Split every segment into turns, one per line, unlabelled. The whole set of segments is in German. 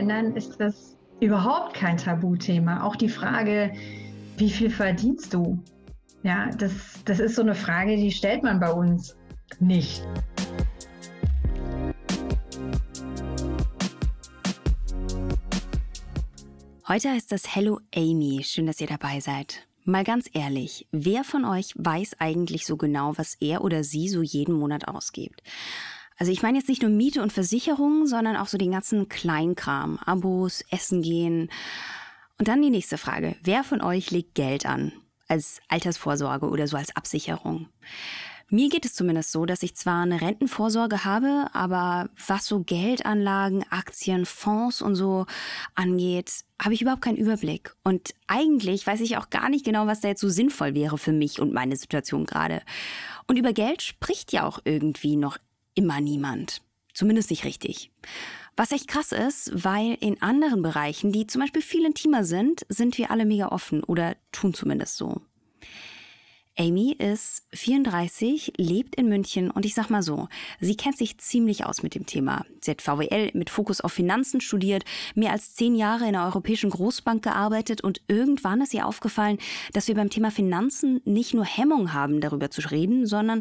Ländern ist das überhaupt kein Tabuthema. Auch die Frage, wie viel verdienst du? Ja, das, das ist so eine Frage, die stellt man bei uns nicht.
Heute heißt das Hello Amy. Schön, dass ihr dabei seid. Mal ganz ehrlich, wer von euch weiß eigentlich so genau, was er oder sie so jeden Monat ausgibt? Also ich meine jetzt nicht nur Miete und Versicherungen, sondern auch so den ganzen Kleinkram, Abos, Essen gehen. Und dann die nächste Frage. Wer von euch legt Geld an? Als Altersvorsorge oder so als Absicherung? Mir geht es zumindest so, dass ich zwar eine Rentenvorsorge habe, aber was so Geldanlagen, Aktien, Fonds und so angeht, habe ich überhaupt keinen Überblick. Und eigentlich weiß ich auch gar nicht genau, was da jetzt so sinnvoll wäre für mich und meine Situation gerade. Und über Geld spricht ja auch irgendwie noch immer niemand. Zumindest nicht richtig. Was echt krass ist, weil in anderen Bereichen, die zum Beispiel viel intimer sind, sind wir alle mega offen oder tun zumindest so. Amy ist 34, lebt in München und ich sag mal so, sie kennt sich ziemlich aus mit dem Thema. Sie hat VWL mit Fokus auf Finanzen studiert, mehr als zehn Jahre in einer europäischen Großbank gearbeitet und irgendwann ist ihr aufgefallen, dass wir beim Thema Finanzen nicht nur Hemmung haben, darüber zu reden, sondern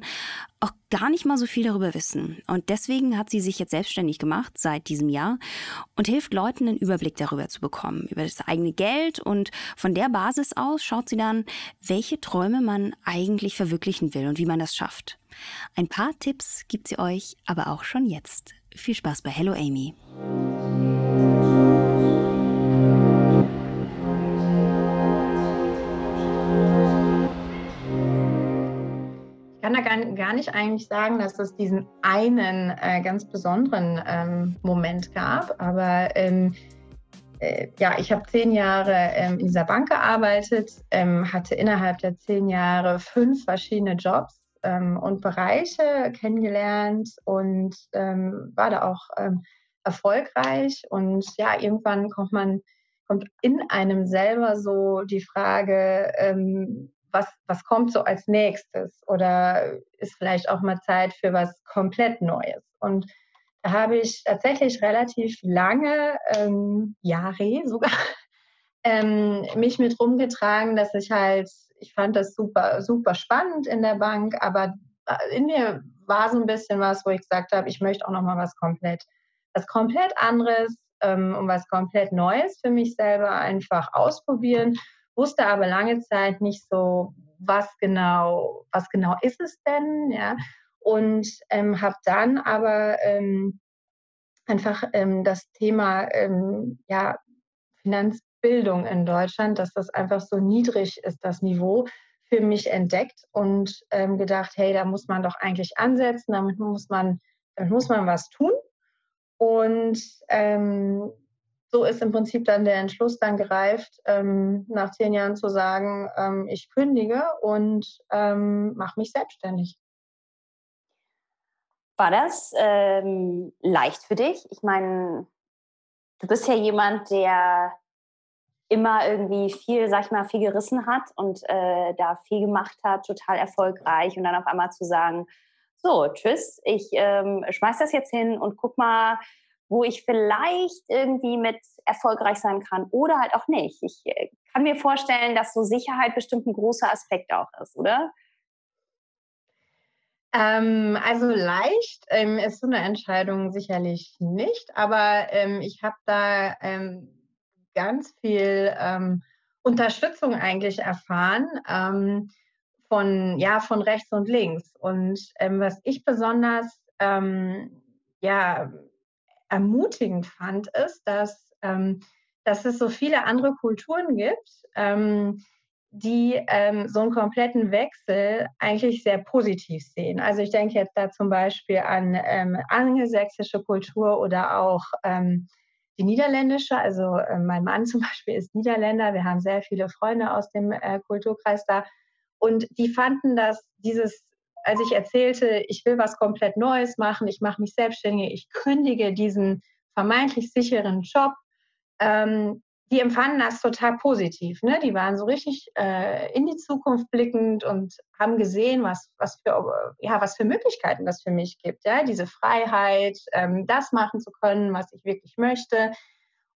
auch gar nicht mal so viel darüber wissen. Und deswegen hat sie sich jetzt selbstständig gemacht seit diesem Jahr und hilft Leuten einen Überblick darüber zu bekommen, über das eigene Geld. Und von der Basis aus schaut sie dann, welche Träume man eigentlich verwirklichen will und wie man das schafft. Ein paar Tipps gibt sie euch aber auch schon jetzt. Viel Spaß bei Hello Amy.
Kann da gar, gar nicht eigentlich sagen, dass es diesen einen äh, ganz besonderen ähm, Moment gab, aber ähm, äh, ja, ich habe zehn Jahre ähm, in dieser Bank gearbeitet, ähm, hatte innerhalb der zehn Jahre fünf verschiedene Jobs ähm, und Bereiche kennengelernt und ähm, war da auch erfolgreich. Und ja, irgendwann kommt man kommt in einem selber so die Frage, was, was kommt so als nächstes oder ist vielleicht auch mal Zeit für was komplett Neues. Und da habe ich tatsächlich relativ lange, ähm, Jahre sogar, ähm, mich mit rumgetragen, dass ich halt, ich fand das super, super spannend in der Bank, aber in mir war so ein bisschen was, wo ich gesagt habe, ich möchte auch noch mal was komplett, was komplett anderes ähm, und was komplett Neues für mich selber einfach ausprobieren wusste aber lange Zeit nicht so, was genau, was genau ist es denn, ja. Und ähm, habe dann aber ähm, einfach ähm, das Thema ähm, ja, Finanzbildung in Deutschland, dass das einfach so niedrig ist, das Niveau, für mich entdeckt und ähm, gedacht, hey, da muss man doch eigentlich ansetzen, damit muss man, damit muss man was tun. Und ähm, so ist im Prinzip dann der Entschluss dann gereift, ähm, nach zehn Jahren zu sagen, ähm, ich kündige und ähm, mache mich selbstständig.
War das ähm, leicht für dich? Ich meine, du bist ja jemand, der immer irgendwie viel, sag ich mal, viel gerissen hat und äh, da viel gemacht hat, total erfolgreich und dann auf einmal zu sagen, so, tschüss, ich ähm, schmeiß das jetzt hin und guck mal, wo ich vielleicht irgendwie mit erfolgreich sein kann oder halt auch nicht. Ich äh, kann mir vorstellen, dass so Sicherheit bestimmt ein großer Aspekt auch ist, oder?
Ähm, also leicht ähm, ist so eine Entscheidung sicherlich nicht, aber ähm, ich habe da ähm, ganz viel ähm, Unterstützung eigentlich erfahren ähm, von ja von rechts und links. Und was ich besonders ja ermutigend fand, ist, dass, ähm, dass es so viele andere Kulturen gibt, ähm, die ähm, so einen kompletten Wechsel eigentlich sehr positiv sehen. Also ich denke jetzt da zum Beispiel an ähm, angelsächsische Kultur oder auch ähm, die niederländische. Also äh, mein Mann zum Beispiel ist Niederländer. Wir haben sehr viele Freunde aus dem äh, Kulturkreis da. Und die fanden, dass dieses als ich erzählte, ich will was komplett Neues machen, ich mache mich selbstständig, ich kündige diesen vermeintlich sicheren Job, ähm, die empfanden das total positiv. Ne? Die waren so richtig äh, in die Zukunft blickend und haben gesehen, was, was, für, ja, was für Möglichkeiten das für mich gibt. Ja? Diese Freiheit, ähm, das machen zu können, was ich wirklich möchte.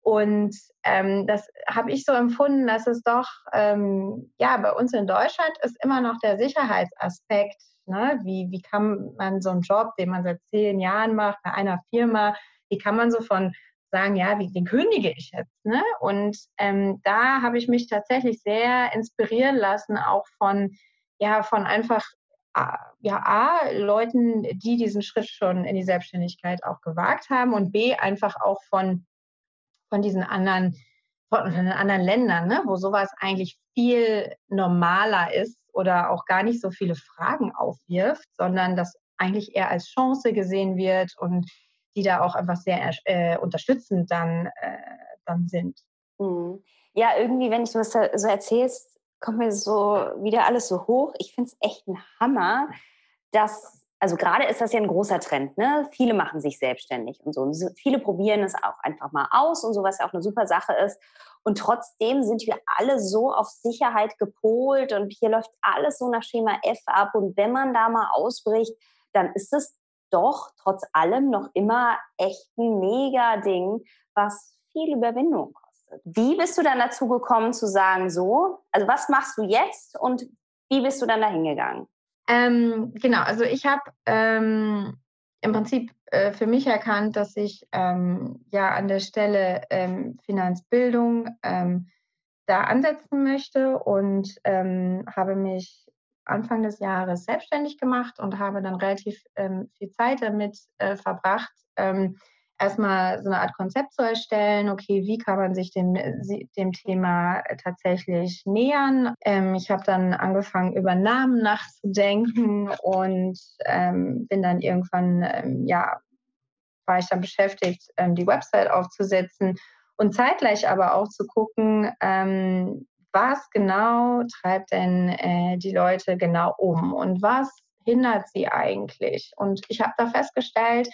Und ähm, das habe ich so empfunden, dass es doch, ähm, ja, bei uns in Deutschland ist immer noch der Sicherheitsaspekt. Ne? Wie, wie kann man so einen Job, den man seit zehn Jahren macht, bei einer Firma, wie kann man so von sagen, ja, wie, den kündige ich jetzt? Ne? Und ähm, da habe ich mich tatsächlich sehr inspirieren lassen, auch von, ja, von einfach ja, A, Leuten, die diesen Schritt schon in die Selbstständigkeit auch gewagt haben und B, einfach auch von von diesen anderen, von anderen Ländern, ne, wo sowas eigentlich viel normaler ist oder auch gar nicht so viele Fragen aufwirft, sondern das eigentlich eher als Chance gesehen wird und die da auch einfach sehr äh, unterstützend dann, äh, dann sind.
Mhm. Ja, irgendwie, wenn du das so erzählst, kommt mir so wieder alles so hoch. Ich finde es echt ein Hammer, dass also gerade ist das ja ein großer Trend. Ne? Viele machen sich selbstständig und so. Und viele probieren es auch einfach mal aus und so, was ja auch eine super Sache ist. Und trotzdem sind wir alle so auf Sicherheit gepolt und hier läuft alles so nach Schema F ab. Und wenn man da mal ausbricht, dann ist es doch trotz allem noch immer echt ein Mega-Ding, was viel Überwindung kostet. Wie bist du dann dazu gekommen zu sagen, so, also was machst du jetzt und wie bist du dann da hingegangen?
Ähm, genau, also ich habe ähm, im Prinzip äh, für mich erkannt, dass ich ähm, ja an der Stelle ähm, Finanzbildung ähm, da ansetzen möchte und ähm, habe mich Anfang des Jahres selbstständig gemacht und habe dann relativ viel Zeit damit äh, verbracht, erstmal so eine Art Konzept zu erstellen, okay, wie kann man sich dem, dem Thema tatsächlich nähern. Ähm, ich habe dann angefangen, über Namen nachzudenken und ähm, bin dann irgendwann, ähm, ja, war ich dann beschäftigt, ähm, die Website aufzusetzen und zeitgleich aber auch zu gucken, ähm, was genau treibt denn äh, die Leute genau um und was hindert sie eigentlich. Und ich habe da festgestellt,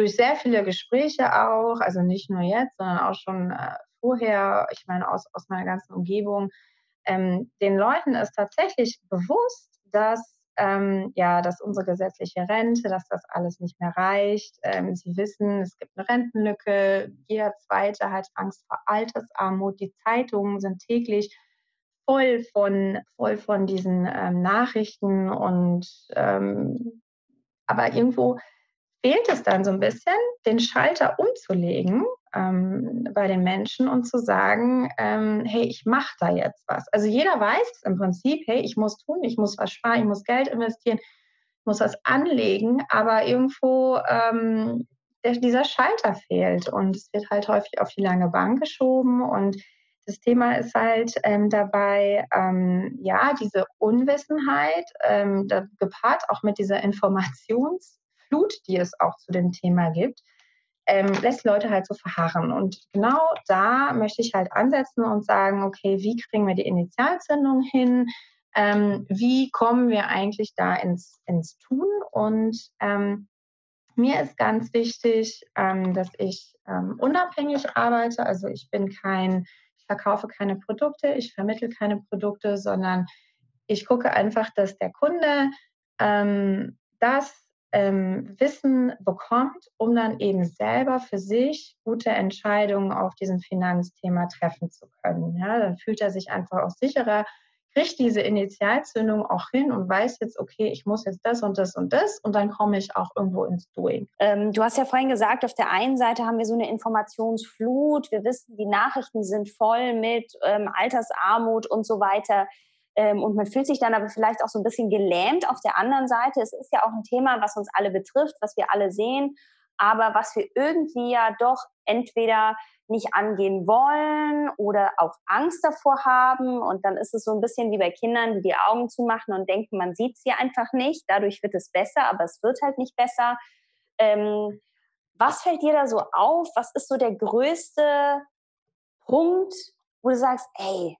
durch sehr viele Gespräche auch, also nicht nur jetzt, sondern auch schon äh, vorher, ich meine aus, aus meiner ganzen Umgebung, ähm, den Leuten ist tatsächlich bewusst, dass ähm, ja, dass unsere gesetzliche Rente, dass das alles nicht mehr reicht. Ähm, sie wissen, es gibt eine Rentenlücke. Jeder Zweite hat Angst vor Altersarmut. Die Zeitungen sind täglich voll von, voll von diesen ähm, Nachrichten und ähm, aber irgendwo fehlt es dann so ein bisschen, den Schalter umzulegen ähm, bei den Menschen und zu sagen, ähm, hey, ich mache da jetzt was. Also jeder weiß im Prinzip, hey, ich muss tun, ich muss was sparen, ich muss Geld investieren, ich muss was anlegen, aber irgendwo ähm, der, dieser Schalter fehlt und es wird halt häufig auf die lange Bank geschoben und das Thema ist halt ähm, dabei, ähm, ja, diese Unwissenheit, ähm, da, gepaart auch mit dieser Informations- Flut, die es auch zu dem Thema gibt, ähm, lässt Leute halt so verharren. Und genau da möchte ich halt ansetzen und sagen, okay, wie kriegen wir die Initialzündung hin? Ähm, wie kommen wir eigentlich da ins, ins Tun? Und ähm, mir ist ganz wichtig, ähm, dass ich ähm, unabhängig arbeite. Also ich bin kein, ich verkaufe keine Produkte, ich vermittle keine Produkte, sondern ich gucke einfach, dass der Kunde ähm, das ähm, Wissen bekommt, um dann eben selber für sich gute Entscheidungen auf diesem Finanzthema treffen zu können. Ja, dann fühlt er sich einfach auch sicherer, kriegt diese Initialzündung auch hin und weiß jetzt, okay, ich muss jetzt das und das und das und dann komme ich auch irgendwo ins Doing.
Ähm, du hast ja vorhin gesagt, auf der einen Seite haben wir so eine Informationsflut. Wir wissen, die Nachrichten sind voll mit ähm, Altersarmut und so weiter. Ähm, und man fühlt sich dann aber vielleicht auch so ein bisschen gelähmt auf der anderen Seite. Es ist ja auch ein Thema, was uns alle betrifft, was wir alle sehen, aber was wir irgendwie ja doch entweder nicht angehen wollen oder auch Angst davor haben. Und dann ist es so ein bisschen wie bei Kindern, die die Augen zumachen und denken, man sieht sie einfach nicht. Dadurch wird es besser, aber es wird halt nicht besser. Ähm, was fällt dir da so auf? Was ist so der größte Punkt, wo du sagst, ey,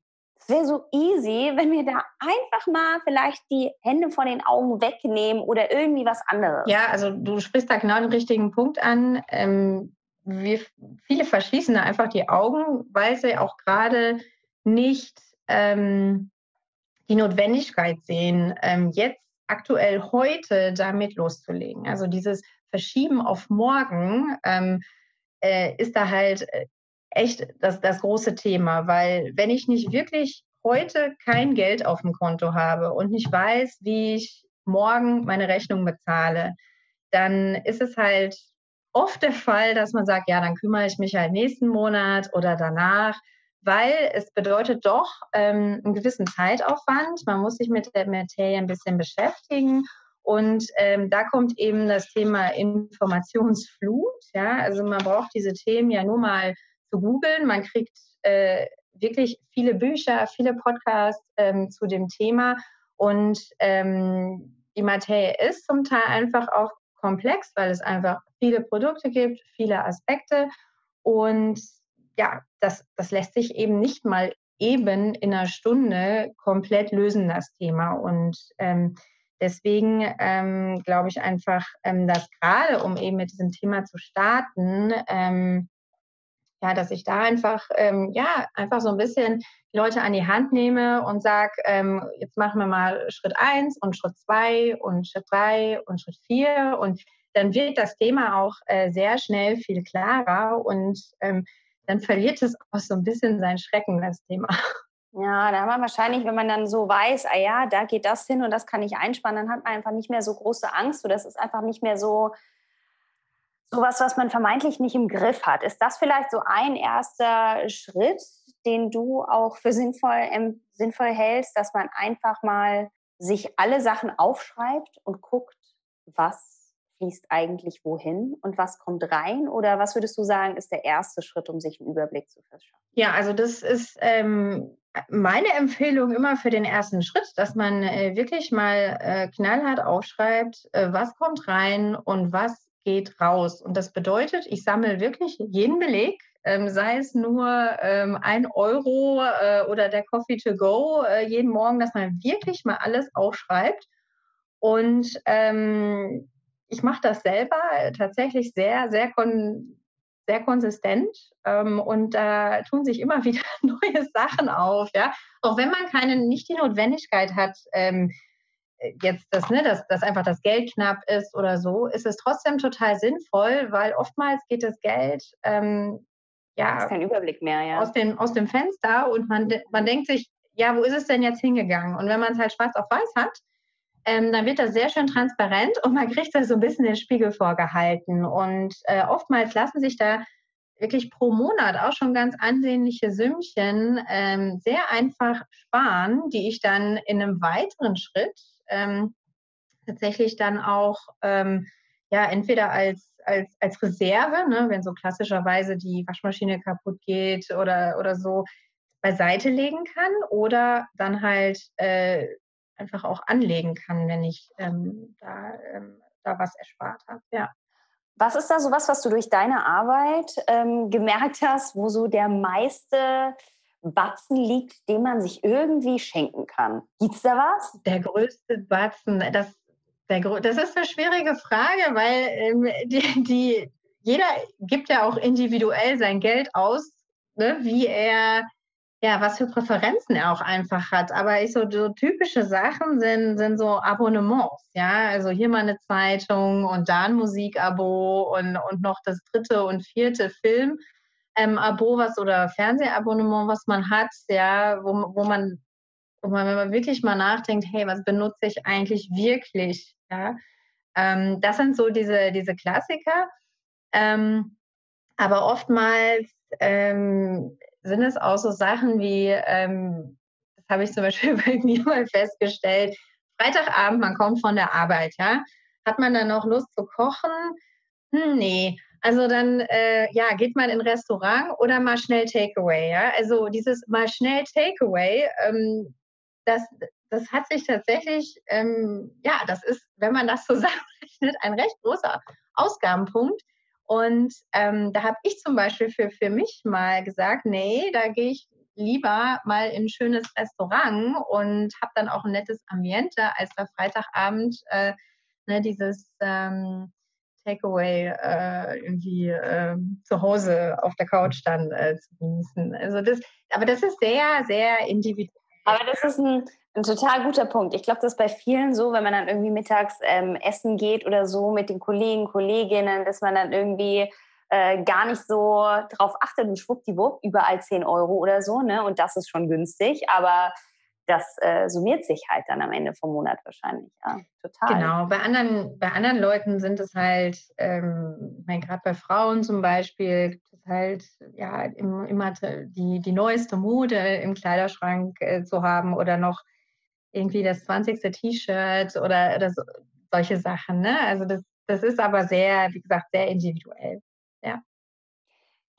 wäre so easy, wenn wir da einfach mal vielleicht die Hände von den Augen wegnehmen oder irgendwie was anderes.
Ja, also du sprichst da genau den richtigen Punkt an. Ähm, wir, viele verschließen da einfach die Augen, weil sie auch gerade nicht ähm, die Notwendigkeit sehen, ähm, jetzt aktuell heute damit loszulegen. Also dieses Verschieben auf morgen ähm, äh, ist da halt äh, echt das, das große Thema, weil wenn ich nicht wirklich heute kein Geld auf dem Konto habe und nicht weiß, wie ich morgen meine Rechnung bezahle, dann ist es halt oft der Fall, dass man sagt, ja, dann kümmere ich mich halt nächsten Monat oder danach, weil es bedeutet doch ähm, einen gewissen Zeitaufwand. Man muss sich mit der Materie ein bisschen beschäftigen. Und ähm, da kommt eben das Thema Informationsflut. Ja? Also man braucht diese Themen ja nur mal zu googeln. Man kriegt äh, wirklich viele Bücher, viele Podcasts ähm, zu dem Thema. Und ähm, die Materie ist zum Teil einfach auch komplex, weil es einfach viele Produkte gibt, viele Aspekte. Und ja, das, das lässt sich eben nicht mal eben in einer Stunde komplett lösen, das Thema. Und ähm, deswegen ähm, glaube ich einfach, ähm, dass gerade um eben mit diesem Thema zu starten, ähm, ja, dass ich da einfach, ähm, ja, einfach so ein bisschen Leute an die Hand nehme und sage, ähm, jetzt machen wir mal Schritt eins und Schritt zwei und Schritt drei und Schritt vier und dann wird das Thema auch äh, sehr schnell viel klarer und ähm, dann verliert es auch so ein bisschen seinen Schrecken, das Thema.
Ja, da hat man wahrscheinlich, wenn man dann so weiß, ah ja, da geht das hin und das kann ich einspannen, dann hat man einfach nicht mehr so große Angst das ist einfach nicht mehr so, sowas, was man vermeintlich nicht im Griff hat. Ist das vielleicht so ein erster Schritt, den du auch für sinnvoll, ähm, sinnvoll hältst, dass man einfach mal sich alle Sachen aufschreibt und guckt, was fließt eigentlich wohin und was kommt rein? Oder was würdest du sagen, ist der erste Schritt, um sich einen Überblick zu verschaffen?
Ja, also das ist ähm, meine Empfehlung immer für den ersten Schritt, dass man äh, wirklich mal äh, knallhart aufschreibt, äh, was kommt rein und was geht raus. Und das bedeutet, ich sammle wirklich jeden Beleg, ähm, sei es nur ähm, ein Euro äh, oder der Coffee to go äh, jeden Morgen, dass man wirklich mal alles aufschreibt. Und ähm, ich mache das selber tatsächlich sehr, sehr, kon sehr konsistent. Ähm, und da tun sich immer wieder neue Sachen auf. Ja? Auch wenn man keine, nicht die Notwendigkeit hat, ähm, jetzt das, ne, dass, dass einfach das Geld knapp ist oder so, ist es trotzdem total sinnvoll, weil oftmals geht das Geld ähm, ja,
kein Überblick mehr, ja.
Aus, dem, aus dem Fenster und man, man denkt sich, ja, wo ist es denn jetzt hingegangen? Und wenn man es halt schwarz auf weiß hat, ähm, dann wird das sehr schön transparent und man kriegt da so ein bisschen den Spiegel vorgehalten. Und äh, oftmals lassen sich da wirklich pro Monat auch schon ganz ansehnliche Sümmchen ähm, sehr einfach sparen, die ich dann in einem weiteren Schritt ähm, tatsächlich dann auch ähm, ja entweder als als, als Reserve, ne, wenn so klassischerweise die Waschmaschine kaputt geht oder, oder so, beiseite legen kann oder dann halt äh, einfach auch anlegen kann, wenn ich ähm, da, ähm, da was erspart habe. Ja.
Was ist da so was, was du durch deine Arbeit ähm, gemerkt hast, wo so der meiste Batzen liegt, den man sich irgendwie schenken kann. Gibt es da was?
Der größte Batzen, das, der, das ist eine schwierige Frage, weil ähm, die, die, jeder gibt ja auch individuell sein Geld aus, ne, wie er, ja, was für Präferenzen er auch einfach hat. Aber ich so, so typische Sachen sind, sind so Abonnements, ja. Also hier mal eine Zeitung und da ein Musikabo und, und noch das dritte und vierte Film ähm, Abo was oder Fernsehabonnement, was man hat, ja, wo, wo man, wo man, wenn man wirklich mal nachdenkt, hey, was benutze ich eigentlich wirklich, ja. Ähm, das sind so diese, diese Klassiker. Ähm, aber oftmals ähm, sind es auch so Sachen wie, ähm, das habe ich zum Beispiel bei mir mal festgestellt, Freitagabend, man kommt von der Arbeit, ja. Hat man dann noch Lust zu kochen? Hm, nee. Also dann äh, ja, geht man in Restaurant oder mal schnell Takeaway. Ja? Also dieses mal schnell Takeaway, ähm, das, das hat sich tatsächlich, ähm, ja, das ist, wenn man das zusammenrechnet, ein recht großer Ausgabenpunkt. Und ähm, da habe ich zum Beispiel für, für mich mal gesagt, nee, da gehe ich lieber mal in ein schönes Restaurant und habe dann auch ein nettes Ambiente, als da Freitagabend äh, ne, dieses ähm, Takeaway äh, irgendwie äh, zu Hause auf der Couch dann äh, zu genießen. Also das, aber das ist sehr, sehr individuell.
Aber das ist ein, ein total guter Punkt. Ich glaube, das ist bei vielen so, wenn man dann irgendwie mittags ähm, essen geht oder so mit den Kollegen, Kolleginnen, dass man dann irgendwie äh, gar nicht so drauf achtet und schwuppdiwupp überall 10 Euro oder so, ne? Und das ist schon günstig, aber das äh, summiert sich halt dann am Ende vom Monat wahrscheinlich. Ja, total.
Genau, bei anderen, bei anderen Leuten sind es halt, ähm, gerade bei Frauen zum Beispiel, gibt es halt ja immer die, die neueste Mode im Kleiderschrank äh, zu haben oder noch irgendwie das 20. T-Shirt oder, oder so, solche Sachen. Ne? Also das, das ist aber sehr, wie gesagt, sehr individuell. Ja.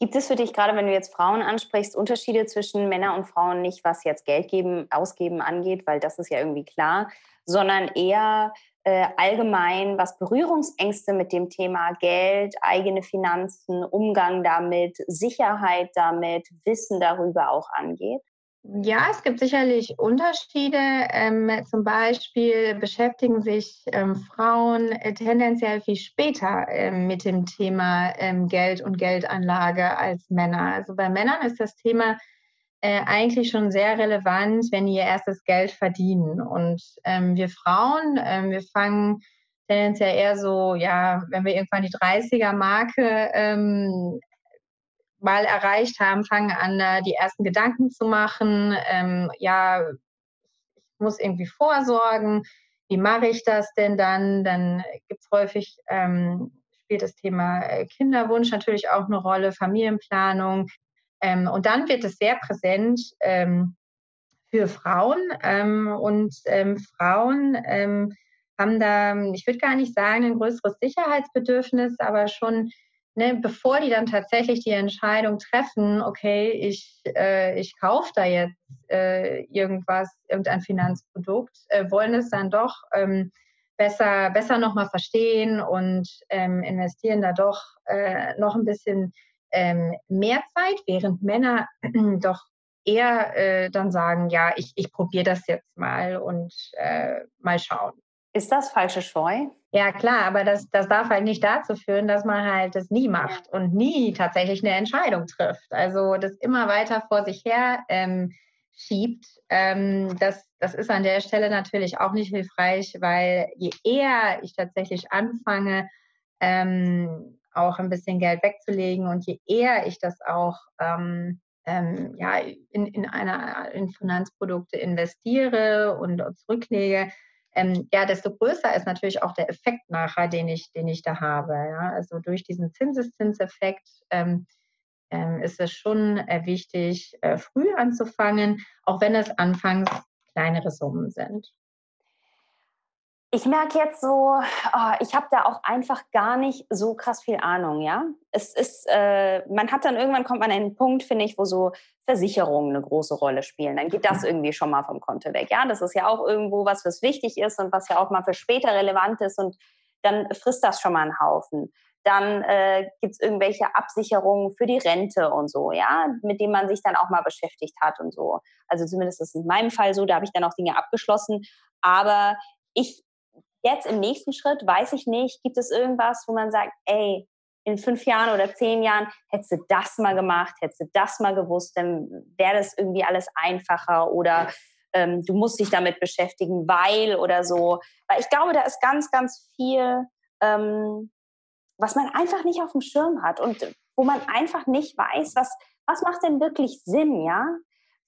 Gibt es für dich, gerade wenn du jetzt Frauen ansprichst, Unterschiede zwischen Männern und Frauen nicht, was jetzt Geld geben, ausgeben angeht, weil das ist ja irgendwie klar, sondern eher äh, allgemein, was Berührungsängste mit dem Thema Geld, eigene Finanzen, Umgang damit, Sicherheit damit, Wissen darüber auch angeht?
Ja, es gibt sicherlich Unterschiede. Ähm, zum Beispiel beschäftigen sich ähm, Frauen äh, tendenziell viel später ähm, mit dem Thema ähm, Geld und Geldanlage als Männer. Also bei Männern ist das Thema äh, eigentlich schon sehr relevant, wenn die ihr erstes Geld verdienen. Und ähm, wir Frauen, ähm, wir fangen tendenziell eher so, ja, wenn wir irgendwann die 30er-Marke mal erreicht haben, fangen an, äh, die ersten Gedanken zu machen. Ähm, ja, ich muss irgendwie vorsorgen. Wie mache ich das denn dann? Dann gibt es häufig, ähm, spielt das Thema äh, Kinderwunsch natürlich auch eine Rolle, Familienplanung. Ähm, und dann wird es sehr präsent ähm, für Frauen. Ähm, und ähm, Frauen haben da, ich würde gar nicht sagen, ein größeres Sicherheitsbedürfnis, aber schon ne, bevor die dann tatsächlich die Entscheidung treffen, okay, ich, äh, ich kaufe da jetzt äh, irgendwas, irgendein Finanzprodukt, äh, wollen es dann doch ähm, besser, besser nochmal verstehen und ähm, investieren da doch äh, noch ein bisschen ähm, mehr Zeit, während Männer doch eher äh, dann sagen, ja, ich, ich probiere das jetzt mal und äh, mal schauen.
Ist das falsche Scheu?
Ja, klar, aber das, das darf halt nicht dazu führen, dass man halt das nie macht und nie tatsächlich eine Entscheidung trifft. Also das immer weiter vor sich her ähm, schiebt, ähm, das, das ist an der Stelle natürlich auch nicht hilfreich, weil je eher ich tatsächlich anfange, ähm, auch ein bisschen Geld wegzulegen und je eher ich das auch ähm, ähm, ja, in, in, einer, in Finanzprodukte investiere und zurücklege, ähm, ja, desto größer ist natürlich auch der Effekt nachher, den ich, den ich da habe. Ja? Also durch diesen Zinseszinseffekt ähm, ähm, ist es schon äh, wichtig, äh, früh anzufangen, auch wenn es anfangs kleinere Summen sind.
Ich merke jetzt so, oh, ich habe da auch einfach gar nicht so krass viel Ahnung, ja. Es ist, äh, man hat dann irgendwann kommt man an einen Punkt, finde ich, wo so Versicherungen eine große Rolle spielen. Dann geht das irgendwie schon mal vom Konto weg, ja. Das ist ja auch irgendwo was, was wichtig ist und was ja auch mal für später relevant ist und dann frisst das schon mal einen Haufen. Dann äh, gibt es irgendwelche Absicherungen für die Rente und so, ja, mit denen man sich dann auch mal beschäftigt hat und so. Also zumindest ist es in meinem Fall so, da habe ich dann auch Dinge abgeschlossen. Aber ich Jetzt im nächsten Schritt weiß ich nicht, gibt es irgendwas, wo man sagt, ey, in fünf Jahren oder zehn Jahren hättest du das mal gemacht, hättest du das mal gewusst, dann wäre das irgendwie alles einfacher oder ähm, du musst dich damit beschäftigen, weil oder so. Weil ich glaube, da ist ganz, ganz viel, ähm, was man einfach nicht auf dem Schirm hat und wo man einfach nicht weiß, was, was macht denn wirklich Sinn, ja?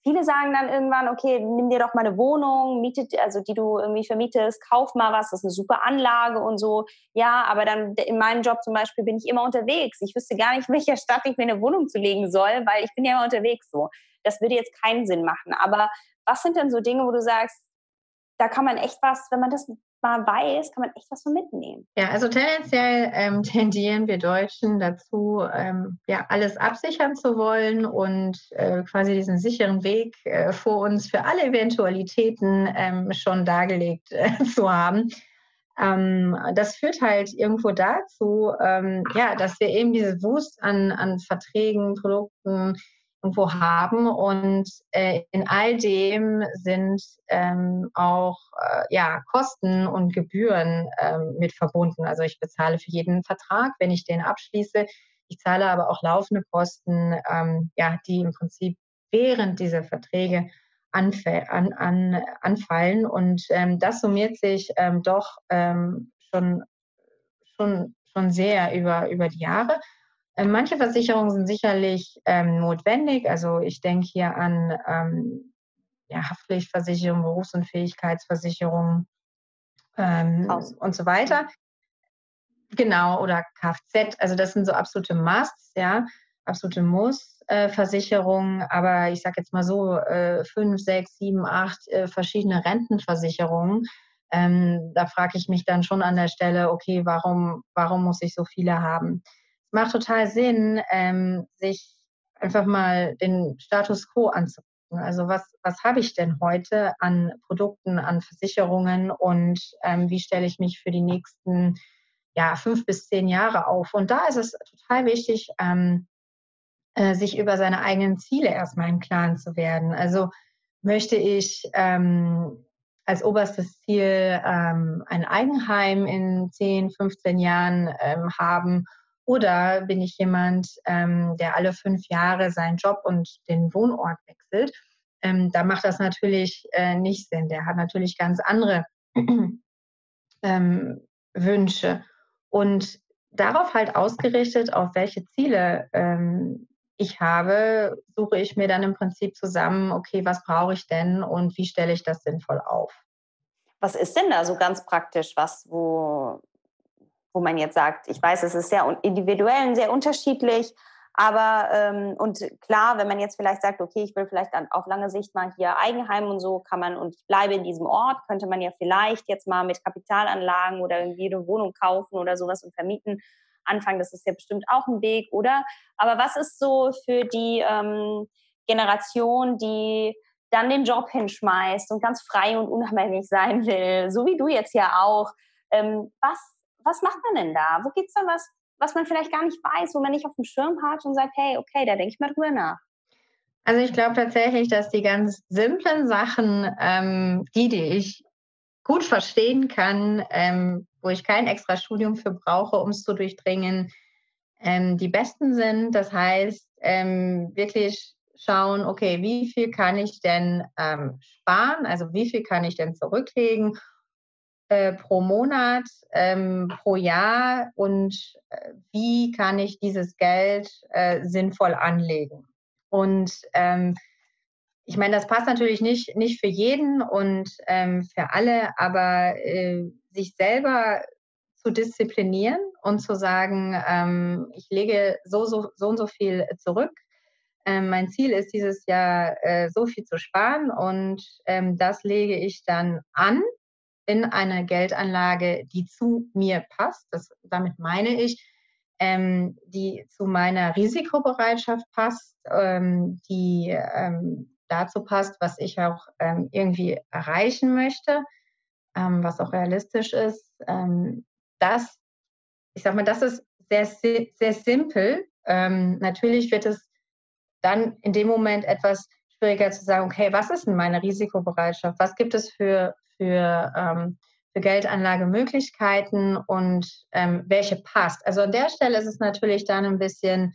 Viele sagen dann irgendwann, okay, nimm dir doch mal eine Wohnung, mietet, also die du irgendwie vermietest, kauf mal was, das ist eine super Anlage und so. Ja, aber dann in meinem Job zum Beispiel bin ich immer unterwegs. Ich wüsste gar nicht, in welcher Stadt ich mir eine Wohnung zulegen soll, weil ich bin ja immer unterwegs so. Das würde jetzt keinen Sinn machen. Aber was sind denn so Dinge, wo du sagst, da kann man echt was, wenn man das mal weiß, kann man echt was von mitnehmen.
Ja, also tendenziell ähm, tendieren wir Deutschen dazu, ähm, ja, alles absichern zu wollen und äh, quasi diesen sicheren Weg äh, vor uns für alle Eventualitäten ähm, schon dargelegt äh, zu haben. Ähm, das führt halt irgendwo dazu, ähm, ja, dass wir eben diese Wust an, an Verträgen, Produkten, irgendwo haben. Und äh, in all dem sind ähm, auch äh, ja, Kosten und Gebühren ähm, mit verbunden. Also ich bezahle für jeden Vertrag, wenn ich den abschließe. Ich zahle aber auch laufende Kosten, ähm, ja, die im Prinzip während dieser Verträge an, an, anfallen. Und ähm, das summiert sich ähm, doch ähm, schon, schon, schon sehr über, über die Jahre. Ähm, manche Versicherungen sind sicherlich ähm, notwendig. Also ich denke hier an ähm, ja, Haftpflichtversicherung, Berufsunfähigkeitsversicherung ähm, und so weiter. Genau, oder Kfz. Also das sind so absolute Musts, ja, absolute Muss-Versicherungen. Äh, Aber ich sage jetzt mal so, äh, fünf, sechs, sieben, acht äh, verschiedene Rentenversicherungen. Ähm, da frage ich mich dann schon an der Stelle, okay, warum, warum muss ich so viele haben? Macht total Sinn, ähm, sich einfach mal den Status quo anzugucken. Also was, was habe ich denn heute an Produkten, an Versicherungen und ähm, wie stelle ich mich für die nächsten ja, fünf bis zehn Jahre auf? Und da ist es total wichtig, ähm, äh, sich über seine eigenen Ziele erstmal im Klaren zu werden. Also möchte ich ähm, als oberstes Ziel ähm, ein Eigenheim in 10, 15 Jahren ähm, haben oder bin ich jemand, ähm, der alle fünf Jahre seinen Job und den Wohnort wechselt? Ähm, da macht das natürlich äh, nicht Sinn. Der hat natürlich ganz andere ähm, Wünsche. Und darauf halt ausgerichtet, auf welche Ziele ähm, ich habe, suche ich mir dann im Prinzip zusammen, okay, was brauche ich denn und wie stelle ich das sinnvoll auf?
Was ist denn da so ganz praktisch, was, wo, wo man jetzt sagt, ich weiß, es ist sehr individuell und sehr unterschiedlich, aber ähm, und klar, wenn man jetzt vielleicht sagt, okay, ich will vielleicht dann auf lange Sicht mal hier Eigenheim und so, kann man und ich bleibe in diesem Ort, könnte man ja vielleicht jetzt mal mit Kapitalanlagen oder irgendwie eine Wohnung kaufen oder sowas und vermieten anfangen. Das ist ja bestimmt auch ein Weg, oder? Aber was ist so für die ähm, Generation, die dann den Job hinschmeißt und ganz frei und unabhängig sein will, so wie du jetzt ja auch? Ähm, was was macht man denn da? Wo gibt es da was, was man vielleicht gar nicht weiß, wo man nicht auf dem Schirm hat und sagt, hey, okay, da denke ich mal drüber nach?
Also ich glaube tatsächlich, dass die ganz simplen Sachen, ähm, die, die ich gut verstehen kann, ähm, wo ich kein extra Studium für brauche, um es zu durchdringen, ähm, die besten sind. Das heißt, ähm, wirklich schauen, okay, wie viel kann ich denn ähm, sparen? Also wie viel kann ich denn zurücklegen? Äh, pro Monat, ähm, pro Jahr und äh, wie kann ich dieses Geld äh, sinnvoll anlegen. Und ähm, ich meine, das passt natürlich nicht, nicht für jeden und ähm, für alle, aber äh, sich selber zu disziplinieren und zu sagen, ähm, ich lege so, so, so und so viel zurück. Ähm, mein Ziel ist dieses Jahr äh, so viel zu sparen und ähm, das lege ich dann an in eine Geldanlage, die zu mir passt. Das, damit meine ich, ähm, die zu meiner Risikobereitschaft passt, ähm, die ähm, dazu passt, was ich auch ähm, irgendwie erreichen möchte, ähm, was auch realistisch ist. Das, ich sag mal, das ist sehr, sehr simpel. natürlich wird es dann in dem Moment etwas schwieriger zu sagen, okay, was ist denn meine Risikobereitschaft? Was gibt es für für, ähm, für Geldanlagemöglichkeiten und ähm, welche passt. Also an der Stelle ist es natürlich dann ein bisschen,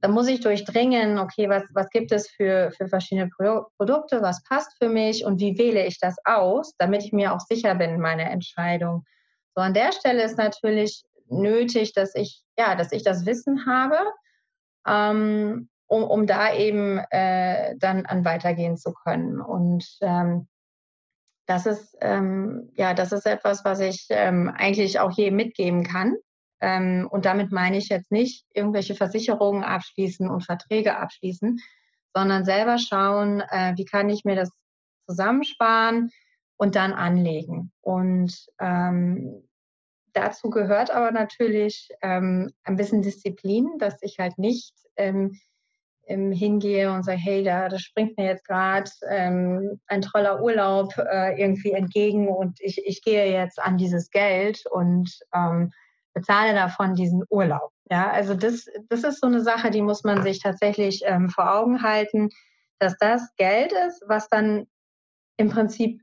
da muss ich durchdringen, okay, was, was gibt es für, für verschiedene Pro Produkte, was passt für mich und wie wähle ich das aus, damit ich mir auch sicher bin in meiner Entscheidung. So an der Stelle ist natürlich nötig, dass ich, ja, dass ich das Wissen habe, ähm, um, um da eben äh, dann an weitergehen zu können. Und ähm, das ist, ähm, ja, das ist etwas, was ich ähm, eigentlich auch jedem mitgeben kann. Ähm, und damit meine ich jetzt nicht irgendwelche Versicherungen abschließen und Verträge abschließen, sondern selber schauen, äh, wie kann ich mir das zusammensparen und dann anlegen. Und ähm, dazu gehört aber natürlich ähm, ein bisschen Disziplin, dass ich halt nicht ähm, hingehe und sage, hey, da das springt mir jetzt gerade ähm, ein toller Urlaub äh, irgendwie entgegen und ich, ich gehe jetzt an dieses Geld und ähm, bezahle davon diesen Urlaub. Ja, also das, das ist so eine Sache, die muss man sich tatsächlich ähm, vor Augen halten, dass das Geld ist, was dann im Prinzip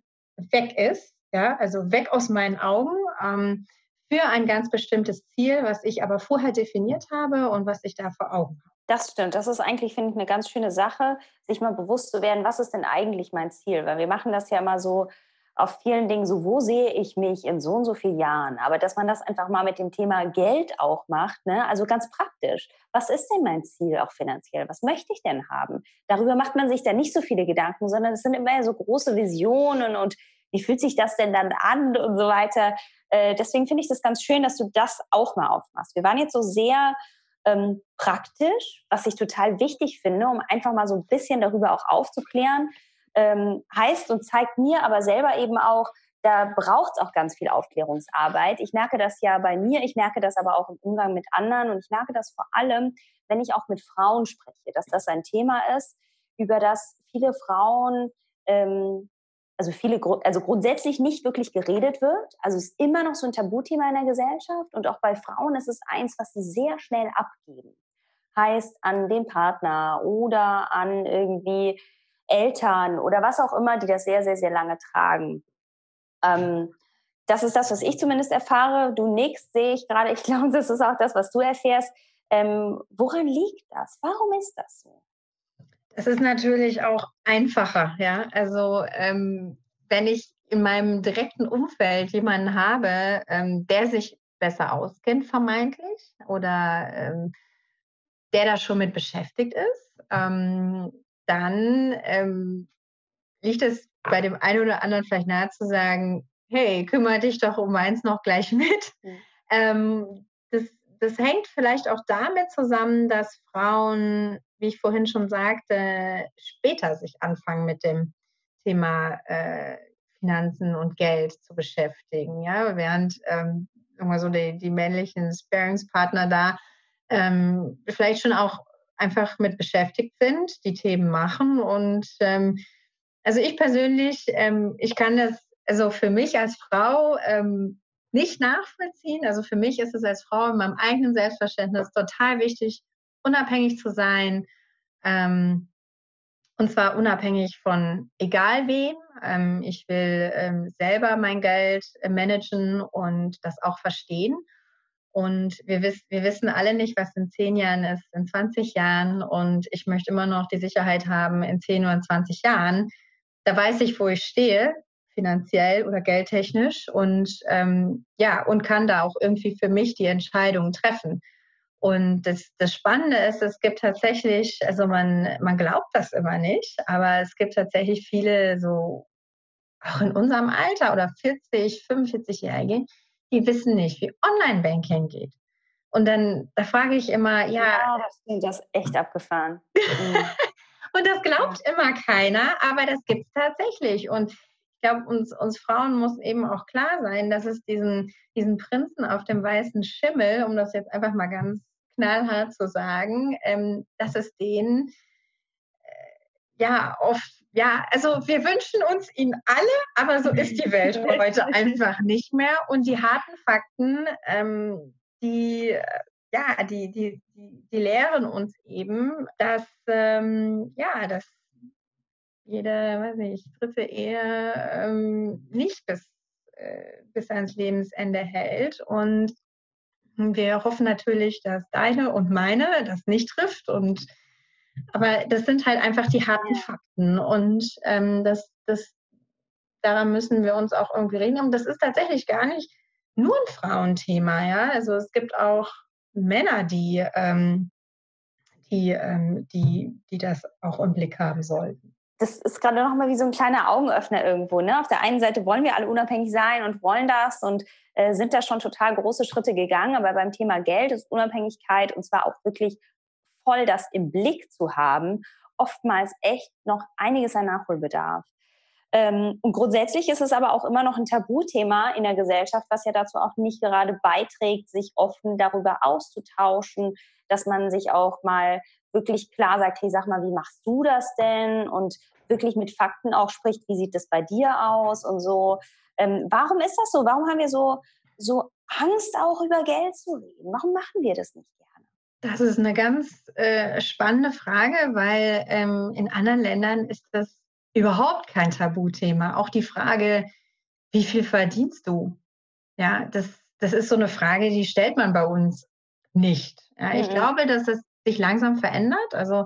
weg ist, ja, also weg aus meinen Augen ähm, für ein ganz bestimmtes Ziel, was ich aber vorher definiert habe und was ich da vor Augen habe.
Das stimmt. Das ist eigentlich, finde ich, eine ganz schöne Sache, sich mal bewusst zu werden, was ist denn eigentlich mein Ziel? Weil wir machen das ja immer so, auf vielen Dingen so, wo sehe ich mich in so und so vielen Jahren? Aber dass man das einfach mal mit dem Thema Geld auch macht, ne? also ganz praktisch. Was ist denn mein Ziel auch finanziell? Was möchte ich denn haben? Darüber macht man sich dann nicht so viele Gedanken, sondern es sind immer so große Visionen und wie fühlt sich das denn dann an und so weiter. Äh, deswegen finde ich das ganz schön, dass du das auch mal aufmachst. Wir waren jetzt so sehr ähm, praktisch, was ich total wichtig finde, um einfach mal so ein bisschen darüber auch aufzuklären. Ähm, heißt und zeigt mir aber selber eben auch, da braucht es auch ganz viel Aufklärungsarbeit. Ich merke das ja bei mir, ich merke das aber auch im Umgang mit anderen und ich merke das vor allem, wenn ich auch mit Frauen spreche, dass das ein Thema ist, über das viele Frauen ähm, also viele, also grundsätzlich nicht wirklich geredet wird. Also es ist immer noch so ein Tabuthema in der Gesellschaft und auch bei Frauen ist es eins, was sie sehr schnell abgeben. Heißt an den Partner oder an irgendwie Eltern oder was auch immer, die das sehr, sehr, sehr lange tragen. Ähm, das ist das, was ich zumindest erfahre. Du nix, sehe ich gerade. Ich glaube, das ist auch das, was du erfährst. Ähm, woran liegt das? Warum ist das so?
Es ist natürlich auch einfacher, ja. Also ähm, wenn ich in meinem direkten Umfeld jemanden habe, ähm, der sich besser auskennt, vermeintlich, oder ähm, der da schon mit beschäftigt ist, ähm, dann ähm, liegt es bei dem einen oder anderen vielleicht nahe zu sagen, hey, kümmere dich doch um meins noch gleich mit. Mhm. das, das hängt vielleicht auch damit zusammen, dass Frauen wie ich vorhin schon sagte, später sich anfangen mit dem Thema äh, Finanzen und Geld zu beschäftigen. Ja? Während ähm, so die, die männlichen Sparingspartner da ähm, vielleicht schon auch einfach mit beschäftigt sind, die Themen machen. Und ähm, also ich persönlich, ähm, ich kann das also für mich als Frau ähm, nicht nachvollziehen. Also für mich ist es als Frau in meinem eigenen Selbstverständnis total wichtig, unabhängig zu sein. Ähm, und zwar unabhängig von egal wem. Ähm, ich will ähm, selber mein Geld äh, managen und das auch verstehen. Und wir, wiss, wir wissen alle nicht, was in zehn Jahren ist, in 20 Jahren. Und ich möchte immer noch die Sicherheit haben, in 10 oder 20 Jahren, da weiß ich, wo ich stehe, finanziell oder geldtechnisch. Und ähm, ja, und kann da auch irgendwie für mich die Entscheidungen treffen. Und das, das Spannende ist, es gibt tatsächlich, also man, man glaubt das immer nicht, aber es gibt tatsächlich viele so, auch in unserem Alter oder 40, 45-Jährige, die wissen nicht, wie Online-Banking geht. Und dann, da frage ich immer, ja.
Ja, das stimmt, das ist echt abgefahren.
Mhm. und das glaubt immer keiner, aber das gibt es tatsächlich. Und ich glaube, uns, uns Frauen muss eben auch klar sein, dass es diesen, diesen Prinzen auf dem weißen Schimmel, um das jetzt einfach mal ganz knallhart zu sagen, ähm, dass es den äh, ja oft, ja, also wir wünschen uns ihn alle, aber so ist die Welt heute einfach nicht mehr. Und die harten Fakten, ähm, die ja, die, die, die, die lehren uns eben, dass, ähm, ja, dass jede, weiß nicht, dritte Ehe ähm, nicht bis, äh, bis ans Lebensende hält. Und wir hoffen natürlich, dass deine und meine das nicht trifft. Und aber das sind halt einfach die harten Fakten. Und ähm, das, das, daran müssen wir uns auch irgendwie reden. Und das ist tatsächlich gar nicht nur ein Frauenthema, ja. Also es gibt auch Männer, die, ähm, die, ähm, die, die das auch im Blick haben sollten
das ist gerade noch mal wie so ein kleiner Augenöffner irgendwo. Ne? Auf der einen Seite wollen wir alle unabhängig sein und wollen das und äh, sind da schon total große Schritte gegangen. Aber beim Thema Geld ist Unabhängigkeit und zwar auch wirklich voll das im Blick zu haben, oftmals echt noch einiges an Nachholbedarf. Ähm, und grundsätzlich ist es aber auch immer noch ein Tabuthema in der Gesellschaft, was ja dazu auch nicht gerade beiträgt, sich offen darüber auszutauschen, dass man sich auch mal wirklich klar sagt, hey, sag mal, wie machst du das denn? Und wirklich mit Fakten auch spricht, wie sieht das bei dir aus und so. Ähm, warum ist das so? Warum haben wir so, so Angst, auch über Geld zu reden? Warum machen wir das nicht gerne?
Das ist eine ganz äh, spannende Frage, weil ähm, in anderen Ländern ist das überhaupt kein Tabuthema. Auch die Frage, wie viel verdienst du? Ja, das, das ist so eine Frage, die stellt man bei uns nicht. Ja, ich mhm. glaube, dass es sich langsam verändert. Also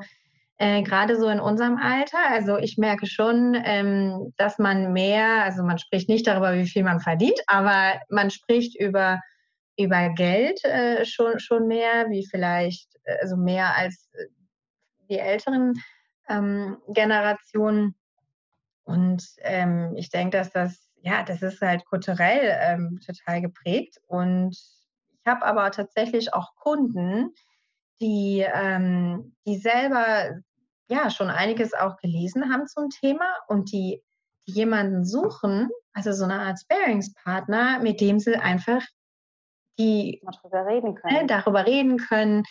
äh, gerade so in unserem Alter. Also ich merke schon, ähm, dass man mehr, also man spricht nicht darüber, wie viel man verdient, aber man spricht über, über Geld äh, schon, schon mehr, wie vielleicht, also mehr als äh, die älteren ähm, Generationen. Und ähm, ich denke, dass das, ja, das ist halt kulturell ähm, total geprägt. Und ich habe aber tatsächlich auch Kunden, die, ähm, die selber ja schon einiges auch gelesen haben zum Thema und die, die jemanden suchen, also so eine Art Sparingspartner, mit dem sie einfach die
darüber reden ne, können,
äh, darüber reden können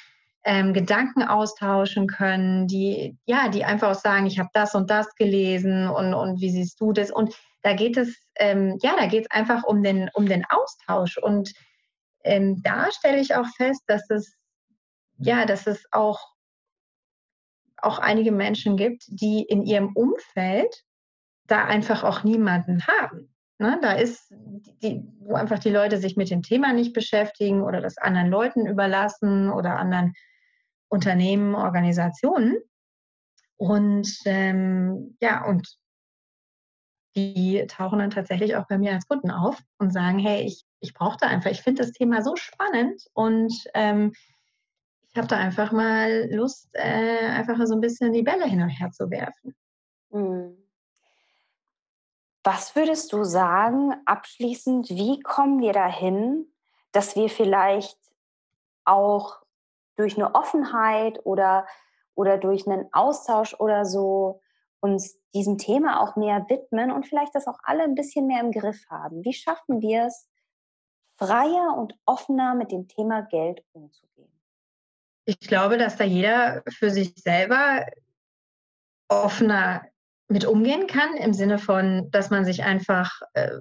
ähm, Gedanken austauschen können, die ja, die einfach auch sagen, ich habe das und das gelesen und, und wie siehst du das? Und da geht es, ähm, ja, da geht es einfach um den, um den Austausch. Und ähm, da stelle ich auch fest, dass es ja, dass es auch, auch einige Menschen gibt, die in ihrem Umfeld da einfach auch niemanden haben. Ne? Da ist, die, wo einfach die Leute sich mit dem Thema nicht beschäftigen oder das anderen Leuten überlassen oder anderen Unternehmen, Organisationen. Und ähm, ja, und die tauchen dann tatsächlich auch bei mir als Kunden auf und sagen, hey, ich, ich brauche da einfach, ich finde das Thema so spannend und ähm, ich habe da einfach mal Lust, äh, einfach so ein bisschen die Bälle hin und her zu werfen.
Hm. Was würdest du sagen, abschließend, wie kommen wir dahin, dass wir vielleicht auch durch eine Offenheit oder, oder durch einen Austausch oder so uns diesem Thema auch mehr widmen und vielleicht das auch alle ein bisschen mehr im Griff haben? Wie schaffen wir es, freier und offener mit dem Thema Geld umzugehen?
Ich glaube, dass da jeder für sich selber offener mit umgehen kann, im Sinne von, dass man sich einfach äh,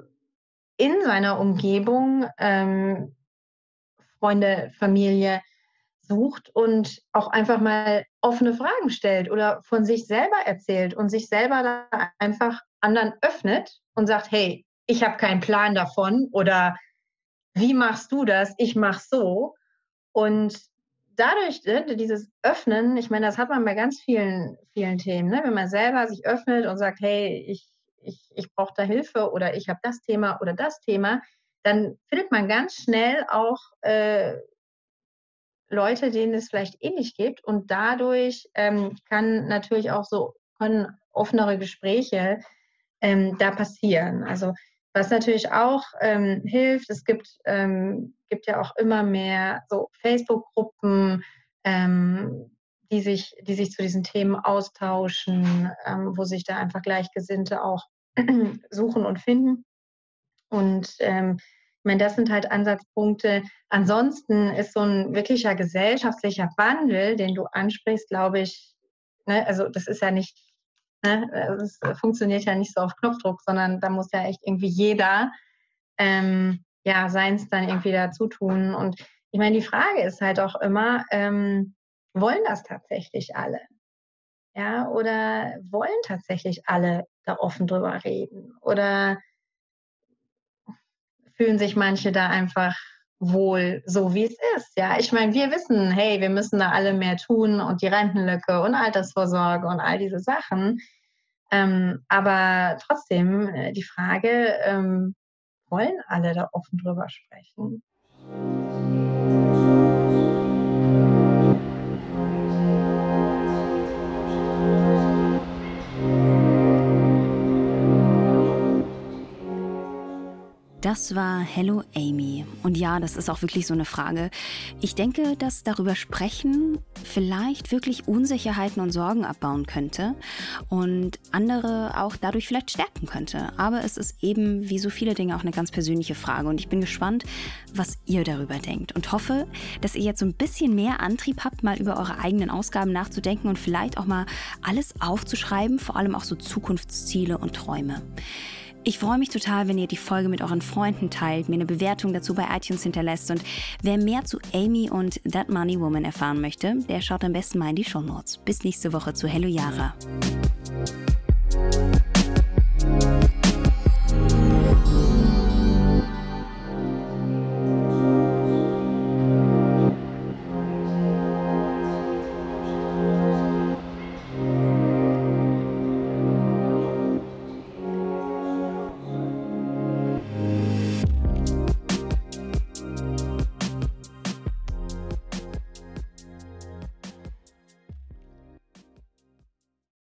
in seiner Umgebung, ähm, Freunde, Familie, sucht und auch einfach mal offene Fragen stellt oder von sich selber erzählt und sich selber da einfach anderen öffnet und sagt, hey, ich habe keinen Plan davon oder wie machst du das? Ich mache so. Und dadurch, dieses Öffnen, ich meine, das hat man bei ganz vielen, vielen Themen, ne? wenn man selber sich öffnet und sagt, hey, ich, ich, ich brauche da Hilfe oder ich habe das Thema oder das Thema, dann findet man ganz schnell auch äh, Leute, denen es vielleicht ähnlich gibt und dadurch ähm, kann natürlich auch so können offenere Gespräche ähm, da passieren. Also was natürlich auch ähm, hilft, es gibt, ähm, gibt ja auch immer mehr so Facebook-Gruppen, ähm, die, sich, die sich zu diesen Themen austauschen, ähm, wo sich da einfach Gleichgesinnte auch suchen und finden. Und ähm, ich meine, das sind halt Ansatzpunkte. Ansonsten ist so ein wirklicher gesellschaftlicher Wandel, den du ansprichst, glaube ich, ne, also das ist ja nicht Ne? Es funktioniert ja nicht so auf Knopfdruck, sondern da muss ja echt irgendwie jeder ähm, ja, seins dann irgendwie dazu tun. Und ich meine, die Frage ist halt auch immer, ähm, wollen das tatsächlich alle? Ja, oder wollen tatsächlich alle da offen drüber reden? Oder fühlen sich manche da einfach wohl so, wie es ist? Ja, ich meine, wir wissen, hey, wir müssen da alle mehr tun und die Rentenlücke und Altersvorsorge und all diese Sachen. Ähm, aber trotzdem äh, die Frage, ähm, wollen alle da offen drüber sprechen?
Das war Hello Amy. Und ja, das ist auch wirklich so eine Frage. Ich denke, dass darüber sprechen vielleicht wirklich Unsicherheiten und Sorgen abbauen könnte und andere auch dadurch vielleicht stärken könnte. Aber es ist eben wie so viele Dinge auch eine ganz persönliche Frage. Und ich bin gespannt, was ihr darüber denkt und hoffe, dass ihr jetzt so ein bisschen mehr Antrieb habt, mal über eure eigenen Ausgaben nachzudenken und vielleicht auch mal alles aufzuschreiben, vor allem auch so Zukunftsziele und Träume. Ich freue mich total, wenn ihr die Folge mit euren Freunden teilt, mir eine Bewertung dazu bei iTunes hinterlässt und wer mehr zu Amy und That Money Woman erfahren möchte, der schaut am besten mal in die Show Notes. Bis nächste Woche zu Hello Yara.